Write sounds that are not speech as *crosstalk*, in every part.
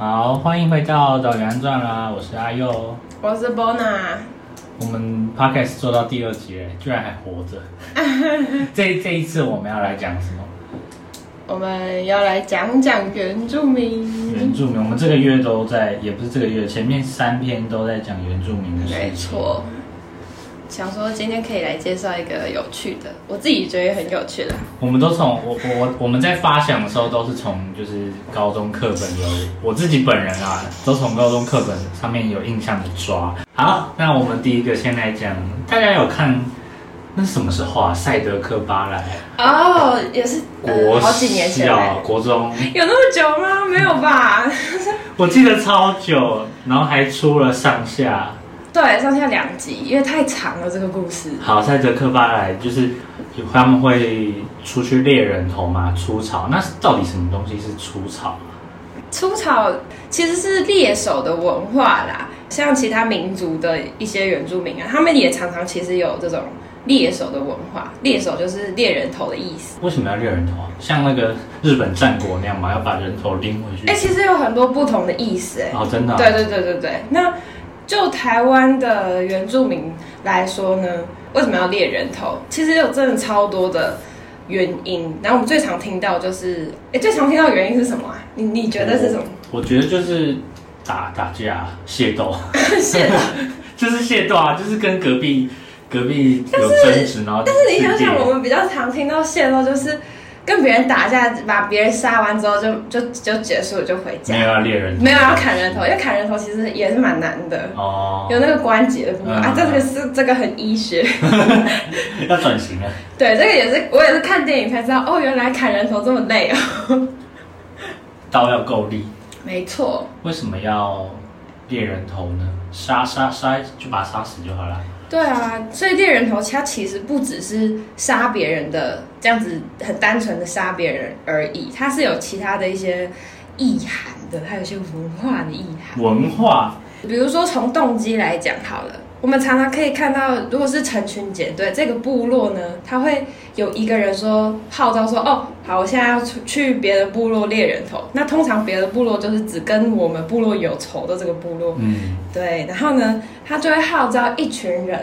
好，欢迎回到《导演传》啦！我是阿佑，我是 Bona。我们 Podcast 做到第二集，居然还活着。*laughs* 这这一次我们要来讲什么？我们要来讲讲原住民。原住民，我们这个月都在，也不是这个月，前面三篇都在讲原住民的事情。没错。想说今天可以来介绍一个有趣的，我自己觉得很有趣的。我们都从我我我们在发想的时候都是从就是高中课本有，我自己本人啊，都从高中课本上面有印象的抓。好，那我们第一个先来讲，大家有看那是什么时候啊？赛德克巴莱哦，也是国好几年前，国中有那么久吗？没有吧？*laughs* 我记得超久，然后还出了上下。对，上下两集，因为太长了这个故事。好，赛德克巴莱就是他们会出去猎人头嘛，出草。那到底什么东西是出草？出草其实是猎手的文化啦，像其他民族的一些原住民啊，他们也常常其实有这种猎手的文化。猎手就是猎人头的意思。为什么要猎人头？像那个日本战国那样嘛，要把人头拎回去？哎、欸，其实有很多不同的意思哎。哦，真的、啊？对对对对对，那。就台湾的原住民来说呢，为什么要猎人头？其实有真的超多的原因。然后我们最常听到就是，哎，最常听到的原因是什么啊？你你觉得是什么？我，我觉得就是打打架、械斗，*laughs* 械斗，就是械斗啊，就是跟隔壁隔壁有争执，然后但是你想想，我们比较常听到械斗就是。跟别人打架，把别人杀完之后就就就结束了，就回家。没有要猎人头，没有要砍人头，因为砍人头其实也是蛮难的哦，有那个关节的部分、嗯、啊。这个是这个很医学，*laughs* 要转型了。对，这个也是我也是看电影才知道哦，原来砍人头这么累哦。刀要够力。没错。为什么要猎人头呢？杀杀杀，就把他杀死就好了。对啊，所以猎人头它其实不只是杀别人的这样子很单纯的杀别人而已，它是有其他的一些意涵的，它有一些文化的意涵。文化，比如说从动机来讲好了。我们常常可以看到，如果是成群结队，这个部落呢，他会有一个人说号召说：“哦，好，我现在要出去别的部落猎人头。”那通常别的部落就是只跟我们部落有仇的这个部落。嗯，对。然后呢，他就会号召一群人，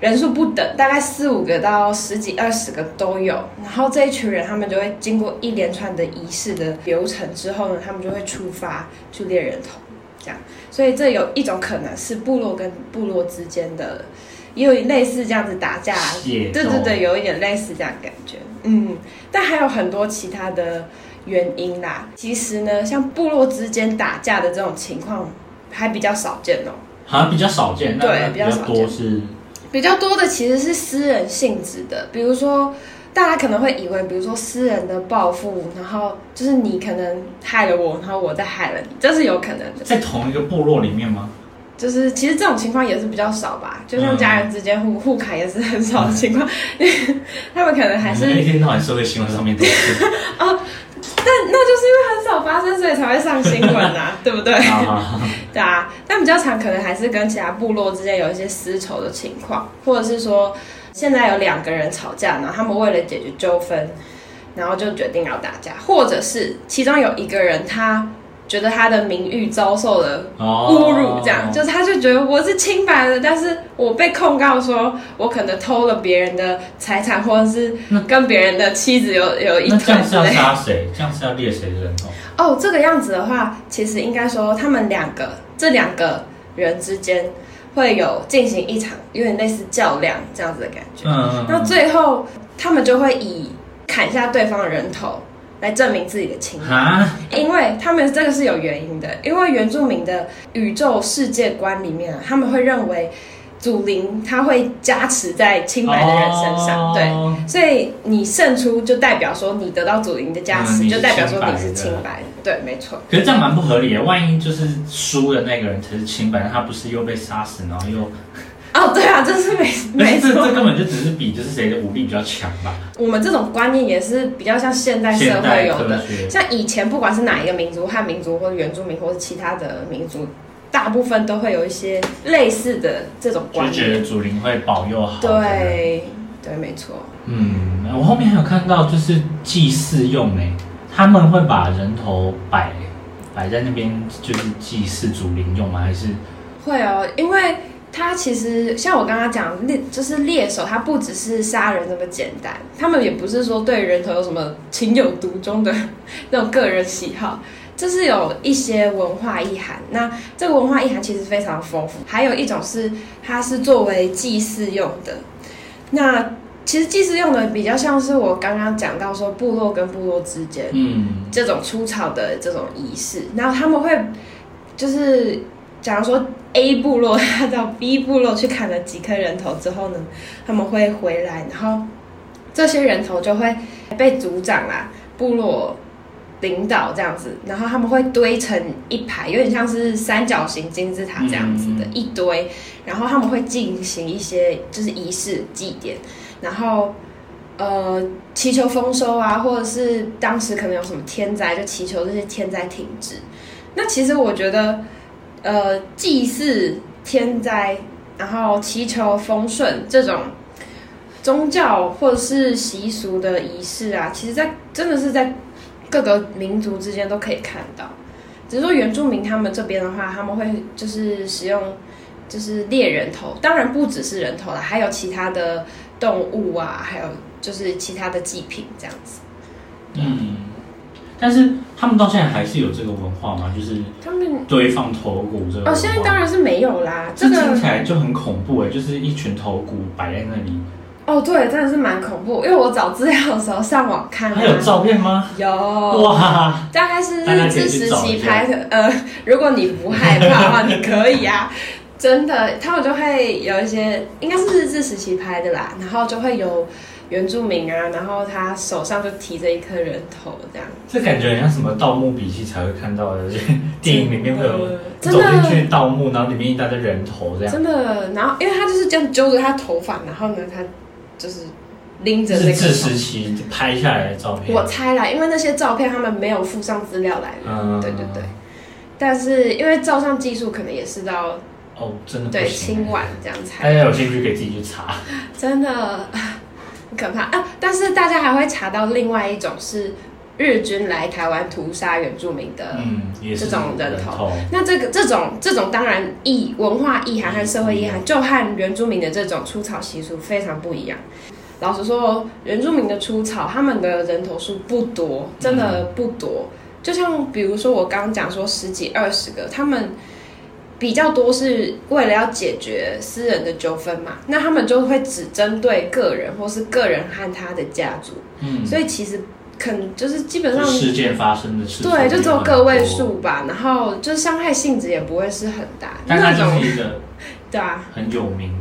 人数不等，大概四五个到十几、二十个都有。然后这一群人，他们就会经过一连串的仪式的流程之后呢，他们就会出发去猎人头。这样，所以这有一种可能是部落跟部落之间的，也有类似这样子打架，对对对，有一点类似这样感觉，嗯，但还有很多其他的原因啦。其实呢，像部落之间打架的这种情况还比较少见哦，好像比较少见，对，比较少见，是比较多的其实是私人性质的，比如说。大家可能会以为，比如说私人的报复，然后就是你可能害了我，然后我再害了你，这是有可能的。在同一个部落里面吗？就是其实这种情况也是比较少吧，就像家人之间互互砍也是很少的情况，嗯、*laughs* 他们可能还是一天到晚社会新闻上面都是 *laughs* 哦，但那就是因为很少发生，所以才会上新闻啊，*laughs* 对不对？*laughs* 对啊，但比较常可能还是跟其他部落之间有一些私仇的情况，或者是说。现在有两个人吵架，然后他们为了解决纠纷，然后就决定要打架，或者是其中有一个人他觉得他的名誉遭受了侮辱，这样、哦、就是他就觉得我是清白的，但是我被控告说我可能偷了别人的财产，或者是跟别人的妻子有有一腿。那这样是要杀谁？这样是要猎谁的人头？哦，这个样子的话，其实应该说他们两个这两个人之间。会有进行一场有点类似较量这样子的感觉，嗯，那最后他们就会以砍下对方的人头来证明自己的清白，因为他们这个是有原因的，因为原住民的宇宙世界观里面，他们会认为。祖灵他会加持在清白的人身上，哦、对，所以你胜出就代表说你得到祖灵的加持，嗯、就代表说你是清白的，对，没错。可是这样蛮不合理的，万一就是输的那个人才是清白，他不是又被杀死，然后又……哦，对啊，这是没 *laughs* 没错，这这根本就只是比就是谁的武力比较强吧。我们这种观念也是比较像现代社会有的，像以前不管是哪一个民族，汉民族或者原住民或者其他的民族。大部分都会有一些类似的这种观念，就觉得祖灵会保佑好。对，对，没错。嗯，我后面还有看到，就是祭祀用诶，他们会把人头摆摆在那边就是祭祀祖灵用吗？还是会哦，因为他其实像我刚刚讲猎，就是猎手，他不只是杀人那么简单，他们也不是说对人头有什么情有独钟的那种个人喜好，这是有一些文化意涵。那这个文化意涵其实非常丰富，还有一种是它是作为祭祀用的，那。其实祭祀用的比较像是我刚刚讲到说部落跟部落之间，嗯，这种出草的这种仪式，然后他们会就是假如说 A 部落他到 B 部落去砍了几颗人头之后呢，他们会回来，然后这些人头就会被族长啊部落领导这样子，然后他们会堆成一排，有点像是三角形金字塔这样子的一堆，然后他们会进行一些就是仪式祭典。然后，呃，祈求丰收啊，或者是当时可能有什么天灾，就祈求这些天灾停止。那其实我觉得，呃，祭祀天灾，然后祈求丰顺这种宗教或者是习俗的仪式啊，其实在真的是在各个民族之间都可以看到。只是说原住民他们这边的话，他们会就是使用就是猎人头，当然不只是人头啦，还有其他的。动物啊，还有就是其他的祭品这样子。嗯，但是他们到现在还是有这个文化吗？就是他们堆放头骨这个哦，现在当然是没有啦。这个听起来就很恐怖哎，就是一群头骨摆在那里。哦，对，真的是蛮恐怖。因为我找资料的时候上网看，啊，还有照片吗？有哇，大概是日治时期拍的。呃，如果你不害怕的话，你可以啊。真的，他们就会有一些，应该是日治时期拍的啦，然后就会有原住民啊，然后他手上就提着一颗人头这样。这感觉很像什么《盗墓笔记》才会看到的，电影里面会有走进去盗墓，然后里面一大堆人头这样。真的，然后因为他就是这样揪着他头发，然后呢，他就是拎着那个。日治时期拍下来的照片。我猜啦，因为那些照片他们没有附上资料来的，嗯，对对对。但是因为照相技术可能也是到。哦，真的对，清晚这样才。大家有兴趣可以自己去查。*laughs* 真的 *laughs* 很可怕啊！但是大家还会查到另外一种是日军来台湾屠杀原住民的，嗯，这种人头。那这个这种这种当然意文化意涵和社会意涵，就和原住民的这种出草习俗非常不一样。老实说，原住民的出草，他们的人头数不多，真的不多。嗯、就像比如说我刚刚讲说十几二十个，他们。比较多是为了要解决私人的纠纷嘛，那他们就会只针对个人或是个人和他的家族，嗯，所以其实可能就是基本上事件发生的事，对，就只有个位数吧，然后就是伤害性质也不会是很大，但它就是一个 *laughs* 对啊很有名，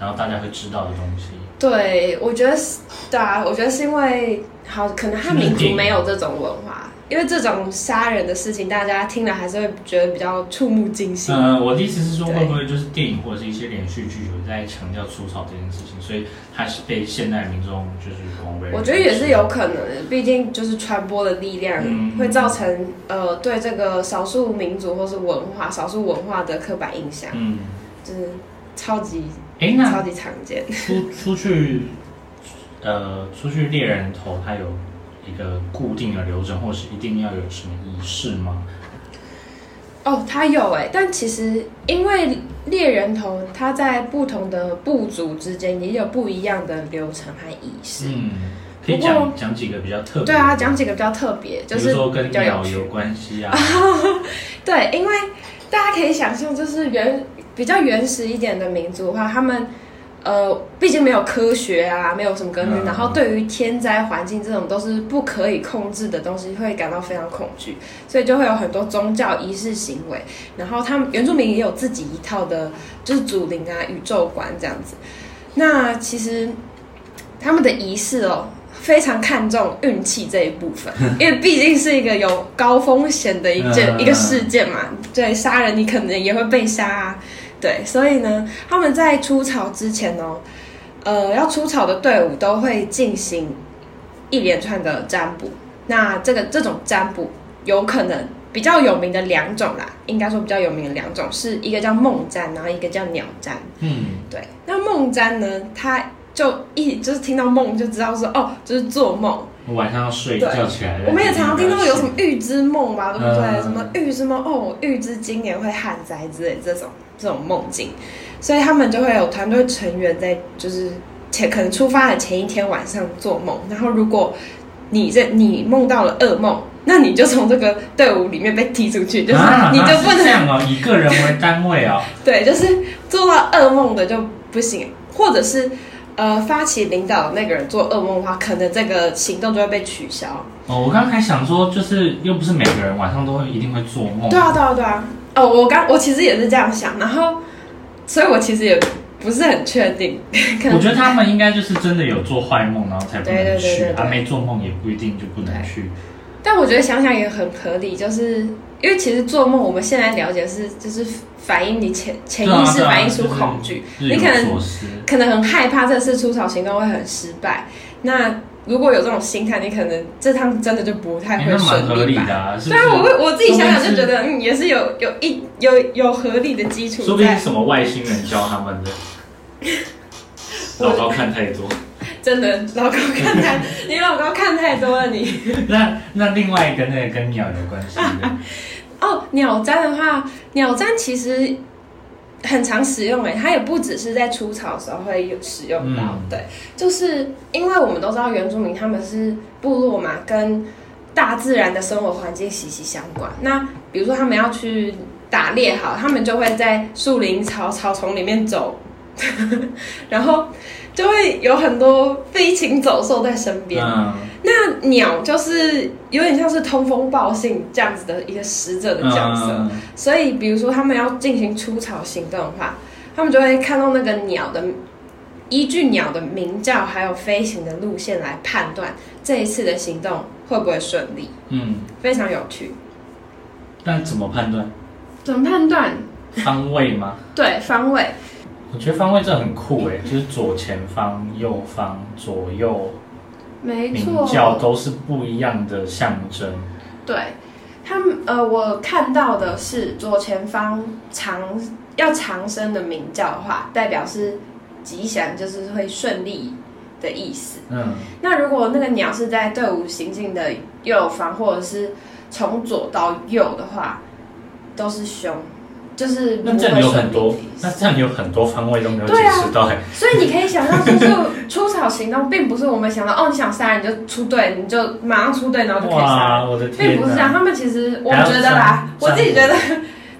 然后大家会知道的东西。对，我觉得是，对啊，我觉得是因为好，可能汉民族没有这种文化。因为这种杀人的事情，大家听了还是会觉得比较触目惊心。呃，我的意思是说，会不会就是电影或者是一些连续剧有在强调出草这件事情，所以它是被现代民众就是广为。我觉得也是有可能的，毕竟就是传播的力量会造成、嗯、呃对这个少数民族或是文化、少数文化的刻板印象，嗯，就是超级哎，那超级常见。*laughs* 出出去呃，出去猎人头，他有。一个固定的流程，或是一定要有什么仪式吗？哦，他有哎，但其实因为猎人头，他在不同的部族之间也有不一样的流程和仪式。嗯，可以讲讲几个比较特别。对啊，讲几个比较特别，就是说跟鸟有关系啊。*laughs* 对，因为大家可以想象，就是原比较原始一点的民族的话，他们。呃，毕竟没有科学啊，没有什么根据，然后对于天灾环境这种都是不可以控制的东西，会感到非常恐惧，所以就会有很多宗教仪式行为。然后他们原住民也有自己一套的，就是祖灵啊、宇宙观这样子。那其实他们的仪式哦，非常看重运气这一部分，*laughs* 因为毕竟是一个有高风险的一件一个事件嘛。对，杀人你可能也会被杀啊。对，所以呢，他们在出草之前哦，呃，要出草的队伍都会进行一连串的占卜。那这个这种占卜有可能比较有名的两种啦，应该说比较有名的两种，是一个叫梦占，然后一个叫鸟占。嗯，对。那梦占呢，他就一就是听到梦就知道说哦，就是做梦。我晚上要睡觉起来。我们也常常听到有什么预知梦吧，对不对？嗯、什么预知梦哦，预知今年会旱灾之类这种这种梦境，所以他们就会有团队成员在就是前可能出发的前一天晚上做梦，然后如果你这你梦到了噩梦，那你就从这个队伍里面被踢出去，就是你就不能、啊、这样哦，以个人为单位哦。*laughs* 对，就是做到噩梦的就不行，或者是。呃，发起领导那个人做噩梦的话，可能这个行动就会被取消。哦，我刚刚还想说，就是又不是每个人晚上都会一定会做梦。对啊，对啊，对啊。哦，我刚我其实也是这样想，然后，所以我其实也不是很确定。*laughs* 我觉得他们应该就是真的有做坏梦，然后才不能去。对对对对对。啊，没做梦也不一定就不能去。但我觉得想想也很合理，就是因为其实做梦，我们现在了解是就是反映你潜潜意识反映出恐惧，你可能可能很害怕这次出草行动会很失败。那如果有这种心态，你可能这趟真的就不太会顺利吧？对啊，我我自己想想就觉得，嗯，也是有有一有有合理的基础。说不定是什么外星人教他们的，*laughs* 老高看太多。真的，老公看太，你老公看太多了你。*laughs* 那那另外一个那个跟鸟有关系的 *laughs* 哦，鸟毡的话，鸟毡其实很常使用诶，它也不只是在除草的时候会有使用到，嗯、对，就是因为我们都知道原住民他们是部落嘛，跟大自然的生活环境息息相关。那比如说他们要去打猎，好，他们就会在树林草草丛里面走，*laughs* 然后。就会有很多飞禽走兽在身边。嗯、那鸟就是有点像是通风报信这样子的一个使者的角色。嗯、所以，比如说他们要进行出草行动的话，他们就会看到那个鸟的，依据鸟的鸣叫还有飞行的路线来判断这一次的行动会不会顺利。嗯，非常有趣。那怎么判断？怎么判断？方位吗？对，方位。我觉得方位这很酷诶，就是左前方、右方、左右，没错，鸣叫都是不一样的象征。对，他们呃，我看到的是左前方长要长生的鸣叫的话，代表是吉祥，就是会顺利的意思。嗯，那如果那个鸟是在队伍行进的右方，或者是从左到右的话，都是凶。就是那这样有很多，那这样有很多方位都没有解释到。所以你可以想象，就是出草行动，并不是我们想到哦，你想杀人你就出队，你就马上出队，然后就可以杀。我的天，并不是这样。他们其实我觉得啦，我自己觉得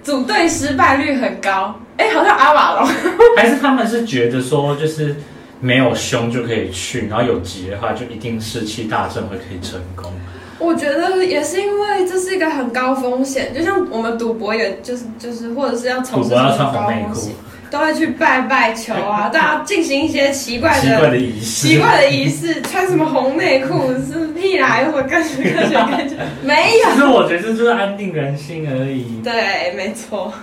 组队失败率很高。哎，好像阿瓦隆。*laughs* 还是他们是觉得说，就是没有凶就可以去，然后有急的话就一定士气大振，会可以成功。我觉得也是因为这是一个很高风险，就像我们赌博，也就是就是或者是要从事什么高风险，都会去拜拜球啊，*laughs* 大家进行一些奇怪的奇怪的仪式，奇怪的仪式，穿什么红内裤是屁啦，又或科学科学科学，没有。其实我觉得这就是安定人心而已。对，没错。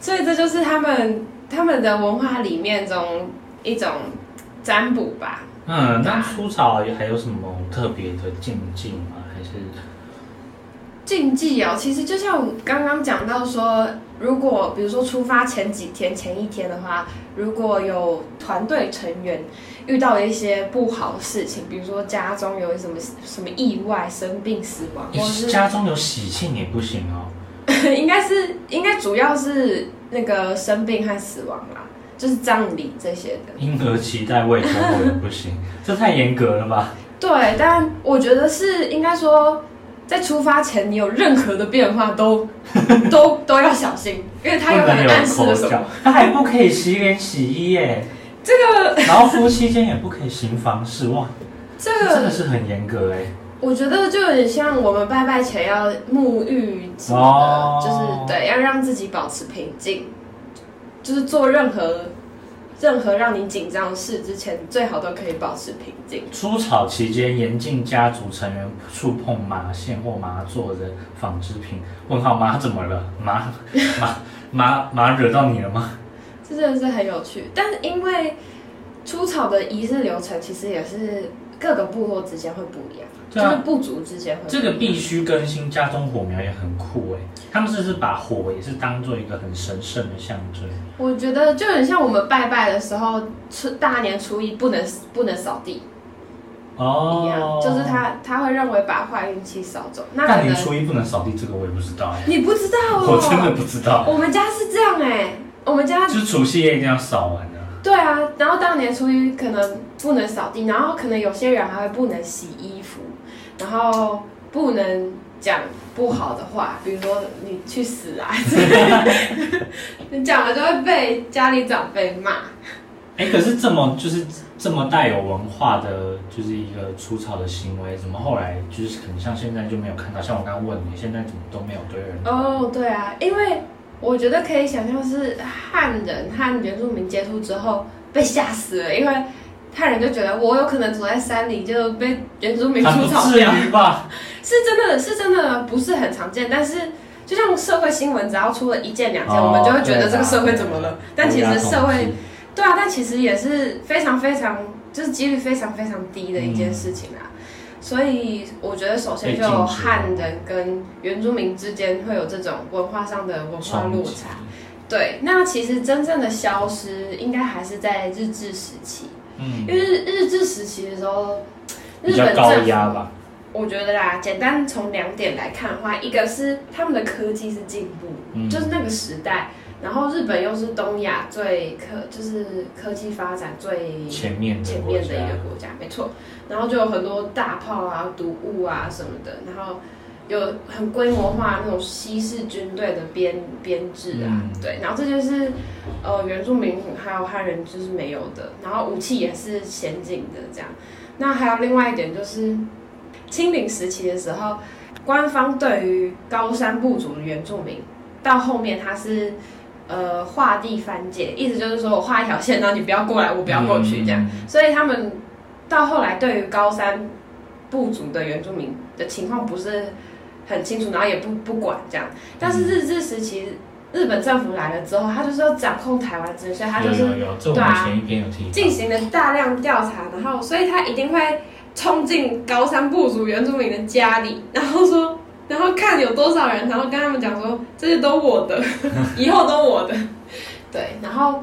所以这就是他们他们的文化里面中一种占卜吧。嗯，那出草还有什么特别的禁忌吗？还是禁忌哦？其实就像我刚刚讲到说，如果比如说出发前几天、前一天的话，如果有团队成员遇到了一些不好的事情，比如说家中有什么什么意外、生病、死亡，或是家中有喜庆也不行哦。*laughs* 应该是应该主要是那个生病和死亡啦。就是葬礼这些的，婴儿脐带未脱也不行，*laughs* 这太严格了吧？对，但我觉得是应该说，在出发前你有任何的变化都 *laughs* 都都要小心，因为他有可能暗示了什么。他还不可以洗脸洗衣耶，*laughs* 这个，然后夫妻间也不可以行房事哇，这个真的是很严格哎。我觉得就有点像我们拜拜前要沐浴什么的，哦、就是对，要让自己保持平静。就是做任何任何让你紧张的事之前，最好都可以保持平静。出草期间严禁家族成员触碰麻线或麻做的纺织品。问号麻怎么了？麻 *laughs* 麻麻麻惹到你了吗？这真的是很有趣。但是因为出草的仪式流程，其实也是各个部落之间会不一样。啊、就是部族之间会，这个必须更新。家中火苗也很酷哎，他们是不是把火也是当做一个很神圣的象征？我觉得就很像我们拜拜的时候，初大年初一不能不能扫地，哦，一样，就是他他会认为把坏运气扫走。那大年初一不能扫地，这个我也不知道哎。你不知道哦？我真的不知道。我们家是这样哎，我们家就是除夕夜一定要扫完的。对啊，然后大年初一可能不能扫地，然后可能有些人还会不能洗衣服，然后不能讲不好的话，比如说你去死啊，你 *laughs* 讲了就会被家里长辈骂。哎，可是这么就是这么带有文化的，就是一个除草的行为，怎么后来就是可能像现在就没有看到？像我刚刚问你，现在怎么都没有对人？哦，对啊，因为我觉得可以想象是汉人和原住民接触之后被吓死了，因为汉人就觉得我有可能走在山里就被原住民除草掉，*laughs* 是真的是真的不是很常见，但是就像社会新闻，只要出了一件两件，哦、我们就会觉得这个社会怎么了？但其实社会。对啊，但其实也是非常非常，就是几率非常非常低的一件事情啊。嗯、所以我觉得，首先就汉人跟原住民之间会有这种文化上的文化落差。对，那其实真正的消失，应该还是在日治时期。嗯，因为日日治时期的时候，日本高压吧。我觉得啦，简单从两点来看的话，一个是他们的科技是进步，嗯、就是那个时代。然后日本又是东亚最科，就是科技发展最前面前面的一个国家，没错。然后就有很多大炮啊、毒物啊什么的，然后有很规模化那种西式军队的编编制啊，嗯、对。然后这就是呃原住民还有汉人就是没有的，然后武器也是先进的这样。那还有另外一点就是清领时期的时候，官方对于高山部族的原住民到后面他是。呃，划地分界，意思就是说我画一条线，然后你不要过来，我不要过去，这样。嗯、所以他们到后来对于高山部族的原住民的情况不是很清楚，然后也不不管这样。但是日治时期，日本政府来了之后，他就是要掌控台湾，所以他就是有有有对啊，进行了大量调查，然后所以他一定会冲进高山部族原住民的家里，然后说。然后看有多少人，然后跟他们讲说，这些都我的，*laughs* 以后都我的，对，然后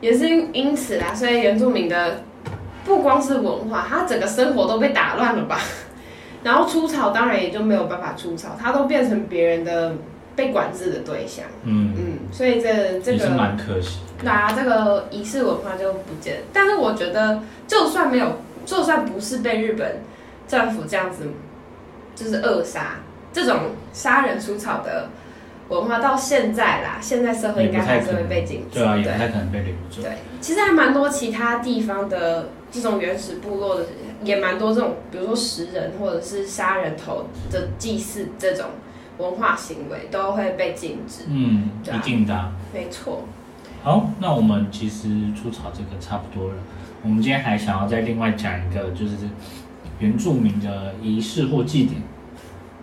也是因此啦，所以原住民的不光是文化，他整个生活都被打乱了吧。*laughs* 然后出草当然也就没有办法出草，他都变成别人的被管制的对象。嗯嗯，所以这这个是蛮可惜。那、啊、这个仪式文化就不见。但是我觉得，就算没有，就算不是被日本政府这样子。就是扼杀这种杀人除草的文化，到现在啦，现在社会应该还是会被禁止，对啊，也不太可能被留住。对，其实还蛮多其他地方的这种原始部落的，也蛮多这种，比如说食人或者是杀人头的祭祀这种文化行为都会被禁止。嗯，啊、一定的，没错。好，那我们其实除草这个差不多了，我们今天还想要再另外讲一个，就是。原住民的仪式或祭典，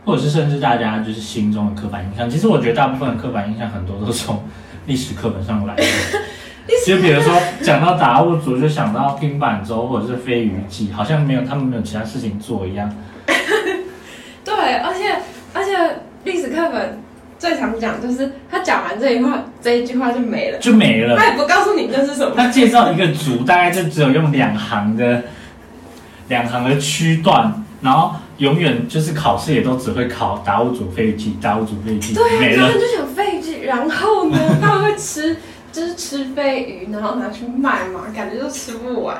或者是甚至大家就是心中的刻板印象，其实我觉得大部分的刻板印象很多都是从历史课本上来的。*laughs* 就比如说讲到达悟族，就想到拼板舟或者是飞鱼祭，好像没有他们没有其他事情做一样。*laughs* 对，而且而且历史课本最常讲就是他讲完这一话，这一句话就没了，就没了。他也不告诉你这是什么。他介绍一个族，大概就只有用两行的。两行的区段，然后永远就是考试也都只会考达悟族飞鱼祭，达悟族飞鱼祭，对啊，没了。他们就想飞鱼祭，然后呢，他们会吃，就是吃飞鱼，然后拿去卖嘛，感觉都吃不完。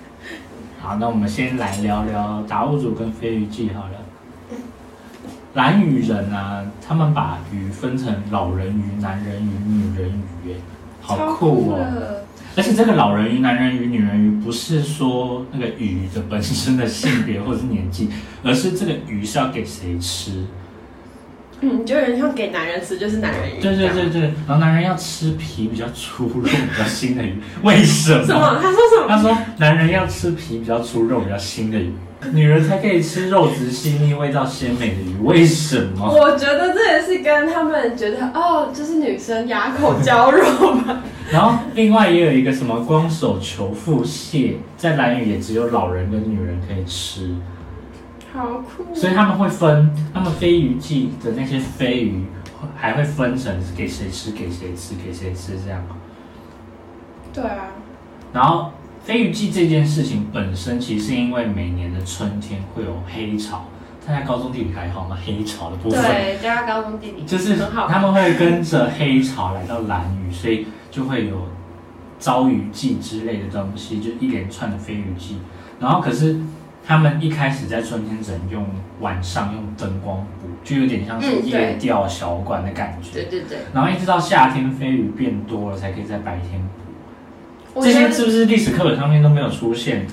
*laughs* 好，那我们先来聊聊达悟族跟飞鱼记好了。蓝鱼人啊，他们把鱼分成老人鱼、男人鱼、女人鱼，哎，好酷哦。而且这个老人鱼、男人鱼、女人鱼，不是说那个鱼的本身的性别或者是年纪，*laughs* 而是这个鱼是要给谁吃？嗯，就有人像给男人吃，就是男人鱼。对对对对，然后男人要吃皮比较粗、肉比较腥的鱼，为什么？*laughs* 什么？他说什么？他说男人要吃皮比较粗、肉比较腥的鱼，*laughs* 女人才可以吃肉质细腻、味道鲜美的鱼，为什么？我觉得这也是跟他们觉得哦，就是女生哑口交肉吧。*laughs* 然后另外也有一个什么光手求腹蟹，在蓝屿也只有老人跟女人可以吃，好酷。所以他们会分，他们飞鱼季的那些飞鱼还会分成给谁吃，给谁吃，给谁吃这样。对啊。然后飞鱼季这件事情本身，其实是因为每年的春天会有黑潮。大家高中地理还好吗？黑潮的部分，对，大家高中地理就是他们会跟着黑潮来到蓝屿，所以就会有遭鱼季之类的东西，就一连串的飞鱼季。然后可是他们一开始在春天只能用晚上用灯光捕，就有点像是夜钓小馆的感觉。对对对。然后一直到夏天飞鱼变多了，才可以在白天捕。这些是不是历史课本上面都没有出现？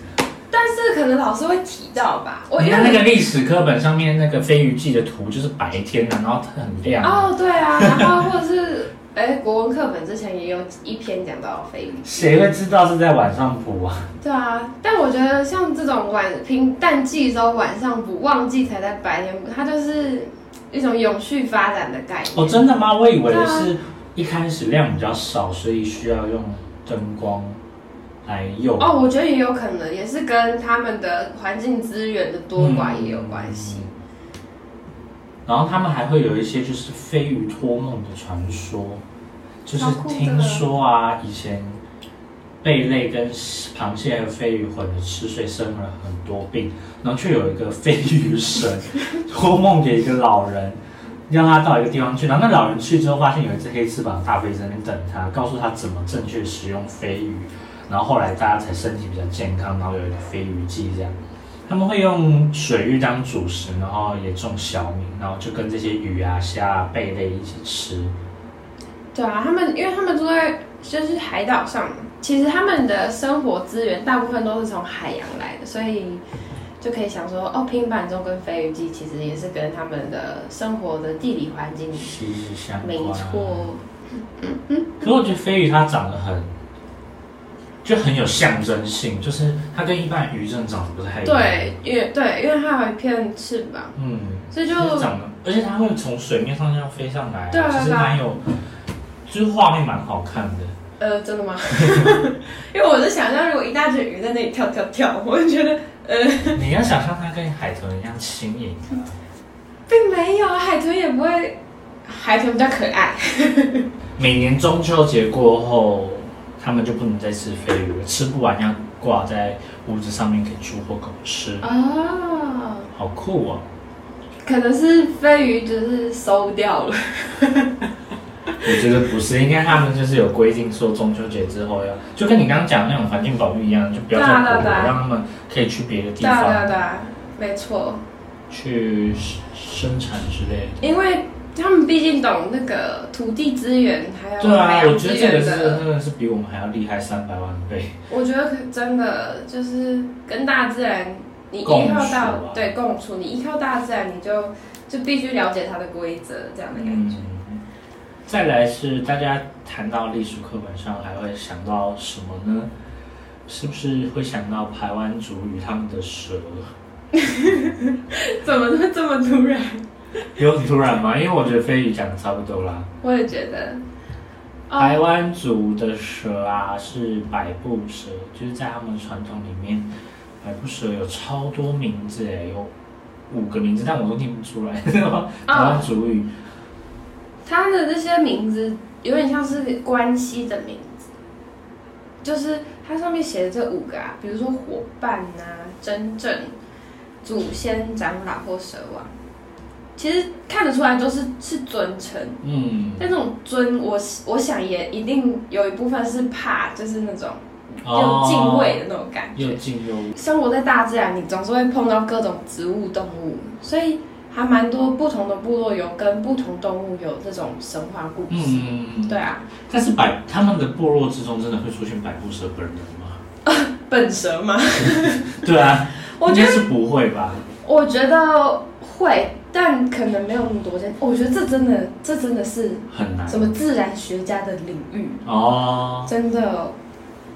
但是可能老师会提到吧。我你看那个历史课本上面那个飞鱼记的图，就是白天的，然后很亮。哦，对啊，然后或者是哎，国文课本之前也有一篇讲到飞鱼季。谁会知道是在晚上补啊？*laughs* 对啊，但我觉得像这种晚平淡季的时候晚上补，旺季才在白天补，它就是一种永续发展的概念。哦，真的吗？我以为是一开始量比较少，所以需要用灯光。来用哦，我觉得也有可能，也是跟他们的环境资源的多寡也有关系。嗯。然后他们还会有一些就是飞鱼托梦的传说，就是听说啊，以前贝类跟螃蟹和飞鱼混着吃，所以生了很多病，然后却有一个飞鱼神托梦给一个老人，让他到一个地方去，然后那老人去之后，发现有一只黑翅膀的大飞在那边等他，告诉他怎么正确使用飞鱼。然后后来大家才身体比较健康，然后有一个飞鱼季这样。他们会用水域当主食，然后也种小米，然后就跟这些鱼啊、虾啊、贝类一起吃。对啊，他们因为他们住在就是海岛上，其实他们的生活资源大部分都是从海洋来的，所以就可以想说，哦，平板舟跟飞鱼季其实也是跟他们的生活的地理环境息息相关。没错。嗯嗯。可是我觉得飞鱼它长得很。就很有象征性，就是它跟一般鱼真的长得不太一样。对，因为对，因为它有一片翅膀，嗯，所以就长得，而且它会从水面上这样飞上来，对啊，其实蛮有，就是画面蛮好看的。呃，真的吗？*laughs* 因为我是想象，如果一大群鱼在那里跳跳跳，我就觉得，呃，你要想象它跟海豚一样轻盈啊，并没有，海豚也不会，海豚比较可爱。*laughs* 每年中秋节过后。他们就不能再吃飞鱼了，吃不完要挂在屋子上面给猪或狗吃啊，哦、好酷啊！可能是飞鱼就是收掉了。*laughs* 我觉得不是，应该他们就是有规定说中秋节之后要，就跟你刚刚讲的那种环境保育一样，就不要再捕了，让他们可以去别的地方。对对对，没错。去生产之类的。因为。他们毕竟懂那个土地资源，还有对啊，我觉得这个是真的是比我们还要厉害三百万倍。我觉得真的就是跟大自然，你依靠到、啊、对共处，你依靠大自然，你就就必须了解它的规则，这样的感觉。嗯、再来是大家谈到历史课本上还会想到什么呢？是不是会想到排湾族与他们的蛇？*laughs* 怎么会这么突然？*laughs* 有很突然吗？因为我觉得飞鱼讲的差不多啦。我也觉得，台湾族的蛇啊是百步蛇，就是在他们传统里面，百步蛇有超多名字诶，有五个名字，但我都念不出来。台湾族语，它的这些名字有点像是关系的名字，就是它上面写的这五个啊，比如说伙伴啊、真正、祖先、长老或蛇王。其实看得出来都是是尊称，嗯，但这种尊，我我想也一定有一部分是怕，就是那种有敬畏的那种感觉。又敬又。生活在大自然，你总是会碰到各种植物、动物，所以还蛮多不同的部落有跟不同动物有这种神话故事。嗯，对啊。但是百他们的部落之中，真的会出现百步蛇本人吗？*laughs* 本蛇吗？*laughs* 对啊，*laughs* 我觉得是不会吧？我觉得会。但可能没有那么多钱，我觉得这真的，这真的是很难。什么自然学家的领域哦，真的。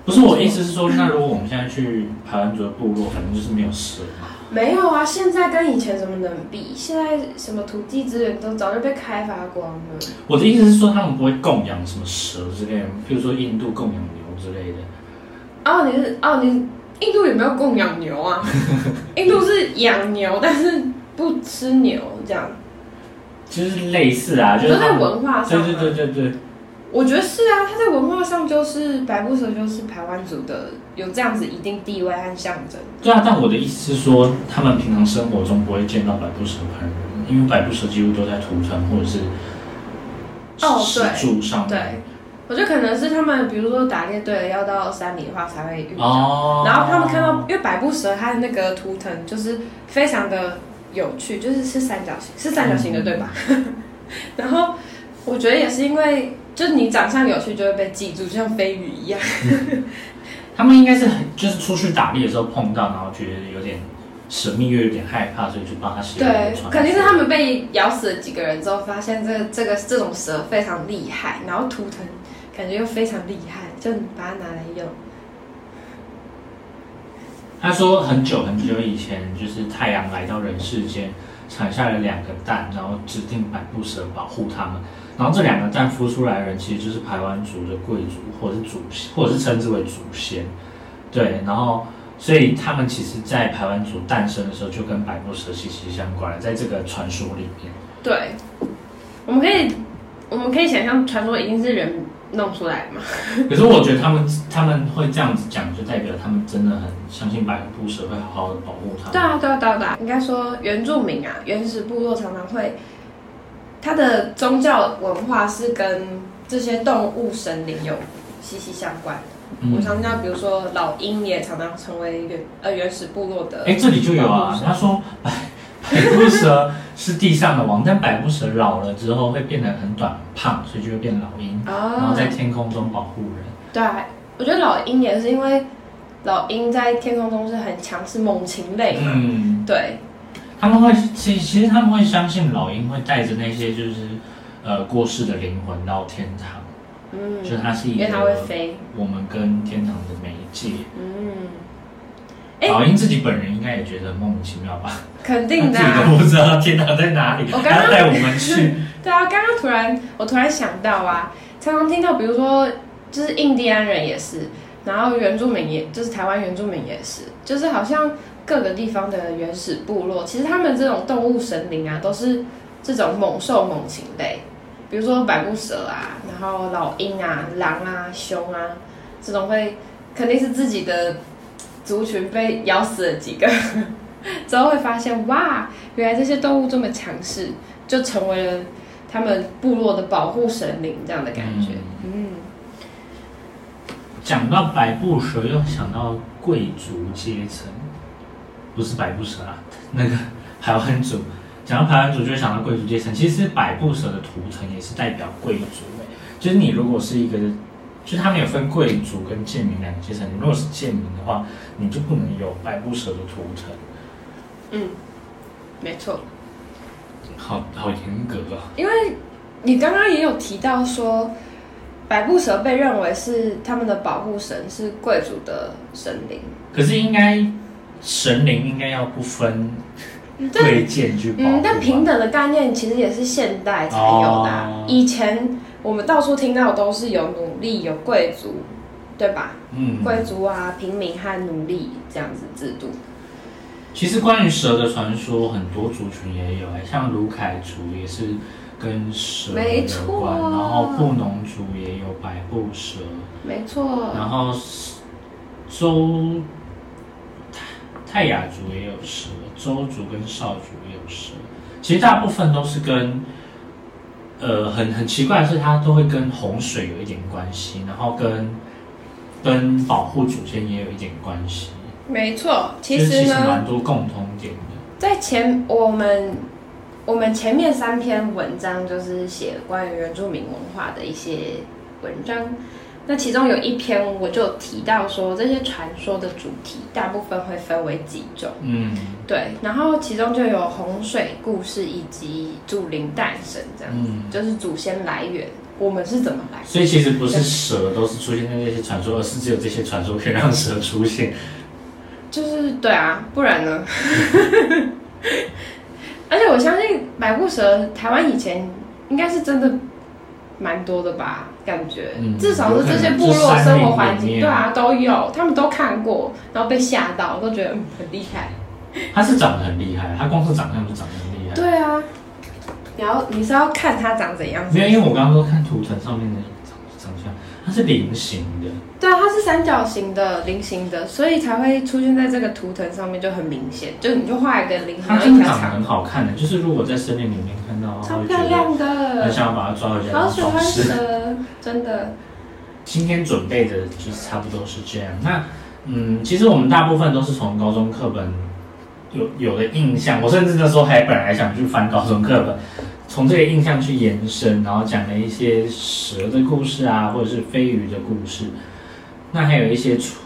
不是我意思是说，那如果我们现在去排湾族的部落，反正就是没有蛇吗？没有啊，现在跟以前怎么能比？现在什么土地资源都早就被开发光了。我的意思是说，他们不会供养什么蛇之类的，比如说印度供养牛之类的。哦，你是哦，你印度有没有供养牛啊？*laughs* 印度是养牛，但是。不吃牛这样，就是类似啊，就是在文化上，对对对对对，我觉得是啊，他在文化上就是百步蛇就是排湾族的有这样子一定地位和象征。对啊，但我的意思是说，他们平常生活中不会见到百步蛇本人，因为百步蛇几乎都在图腾或者是哦石柱上面。对，我觉得可能是他们，比如说打猎队要到山里的话才会遇到，哦、然后他们看到，因为百步蛇它的那个图腾就是非常的有趣，就是是三角形，是三角形的、嗯、对吧？*laughs* 然后我觉得也是因为。就是你长相有趣，就会被记住，就像飞鱼一样。*laughs* 他们应该是很，就是出去打猎的时候碰到，然后觉得有点神秘，又有点害怕，所以就帮他写。对，肯定是他们被咬死了几个人之后，发现这个这个这种蛇非常厉害，然后图腾感觉又非常厉害，就把它拿来用。他说很久很久以前，就是太阳来到人世间，产下了两个蛋，然后指定百步蛇保护他们。然后这两个蛋孵出来的人，其实就是排湾族的贵族，或者是祖先，*laughs* 或者是称之为祖先。对，然后所以他们其实，在排湾族诞生的时候，就跟百步蛇息息相关了，在这个传说里面。对，我们可以，我们可以想象，传说一定是人弄出来嘛。*laughs* 可是我觉得他们他们会这样子讲，就代表他们真的很相信百步蛇会好好的保护他们。对啊，对啊，对啊，对啊，应该说原住民啊，原始部落常常会。它的宗教文化是跟这些动物神灵有息息相关的。嗯、我常听到，比如说老鹰也常常成为原呃原始部落的。哎，这里就有啊，他说百百步蛇是地上的王，但百步蛇老了之后会变得很短胖，所以就会变老鹰，哦、然后在天空中保护人。对，我觉得老鹰也是因为老鹰在天空中是很强势猛禽类嘛。嗯，对。他们会其实其实他们会相信老鹰会带着那些就是呃过世的灵魂到天堂，嗯，就是它是一个我们跟天堂的媒介，嗯，老鹰自己本人应该也觉得莫名其妙吧？肯定的，自己都不知道天堂在哪里，我刚刚带我们去。*laughs* 对啊，刚刚突然我突然想到啊，常常听到比如说就是印第安人也是，然后原住民也就是台湾原住民也是，就是好像。各个地方的原始部落，其实他们这种动物神灵啊，都是这种猛兽猛禽类，比如说百步蛇啊，然后老鹰啊、狼啊、熊啊，这种会肯定是自己的族群被咬死了几个，*laughs* 之后会发现哇，原来这些动物这么强势，就成为了他们部落的保护神灵这样的感觉。嗯，讲到百步蛇，又想到贵族阶层。不是百步蛇啊，*laughs* 那个排湾族。讲到排湾族，就会想到贵族阶层。其实百步蛇的图腾也是代表贵族。就是你如果是一个，就是他们有分贵族跟贱民两个阶层。你如果是贱民的话，你就不能有百步蛇的图腾。嗯，没错。好好严格啊。因为你刚刚也有提到说，百步蛇被认为是他们的保护神，是贵族的神灵。可是应该。神灵应该要不分贵贱去保护。嗯，但平等的概念其实也是现代才有的啊。哦，以前我们到处听到都是有奴隶、有贵族，对吧？嗯，贵族啊、平民和奴隶这样子制度。其实关于蛇的传说，很多族群也有，像卢凯族也是跟蛇有关，没错，然后布农族也有白布蛇，没错，然后周。泰雅族也有蛇，周族跟少族也有蛇，其实大部分都是跟，呃，很很奇怪的是，它都会跟洪水有一点关系，然后跟跟保护祖先也有一点关系。没错，其实呢，其实蛮多共通点的。在前我们我们前面三篇文章就是写关于原住民文化的一些文章。那其中有一篇，我就提到说，这些传说的主题大部分会分为几种，嗯，对，然后其中就有洪水故事以及祖灵诞生这样子，嗯，就是祖先来源，我们是怎么来？所以其实不是蛇都是出现在那些传说，而是只有这些传说可以让蛇出现。就是对啊，不然呢？*laughs* 而且我相信百步蛇，台湾以前应该是真的。蛮多的吧，感觉、嗯、至少是这些部落生活环境，对啊，都有，他们都看过，然后被吓到，都觉得嗯很厉害。他是长得很厉害，他光是长相就长得很厉害。对啊，你要你是要看他长怎样子？没有，因为我刚刚说看图腾上面的长它是菱形的。对啊，它是三角形的、菱形的，所以才会出现在这个图腾上面，就很明显。就你就画一个菱形，它真的长得很好看的，就是如果在森林里面看到，超漂亮的，很想要把它抓回家。好喜欢蛇，真的。今天准备的就是差不多是这样。那嗯，其实我们大部分都是从高中课本有有的印象，我甚至那时候还本来想去翻高中课本，从这个印象去延伸，然后讲了一些蛇的故事啊，或者是飞鱼的故事。那还有一些出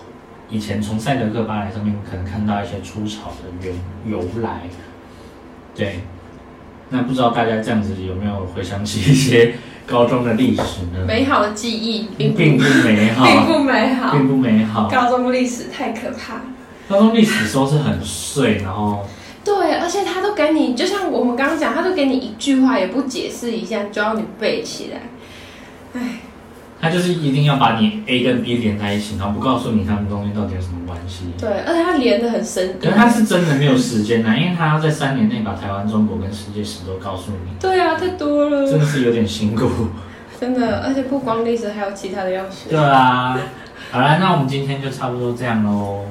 以前从赛德克巴莱上面可能看到一些出草的原由来，对。那不知道大家这样子有没有回想起一些高中的历史呢？美好的记忆并不，并不美好，并不美好，并不美好。高中历史太可怕。高中历史说是很碎，然后对，而且他都给你，就像我们刚刚讲，他都给你一句话也不解释一下，就要你背起来。哎。他就是一定要把你 A 跟 B 连在一起，然后不告诉你他们中间到底有什么关系。对，而且他连的很深。可是他是真的没有时间呐，因为他要在三年内把台湾、中国跟世界史都告诉你。对啊，太多了。真的是有点辛苦。真的，而且不光历史，还有其他的要学。对啊，好了，那我们今天就差不多这样喽。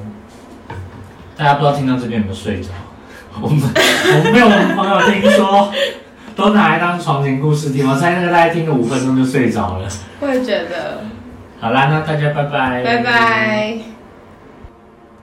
大家不知道听到这边有没有睡着？我们我们没有朋友听说。都拿来当床前故事听，我猜那个大概听了五分钟就睡着了。我也觉得。好啦，那大家拜拜。拜拜。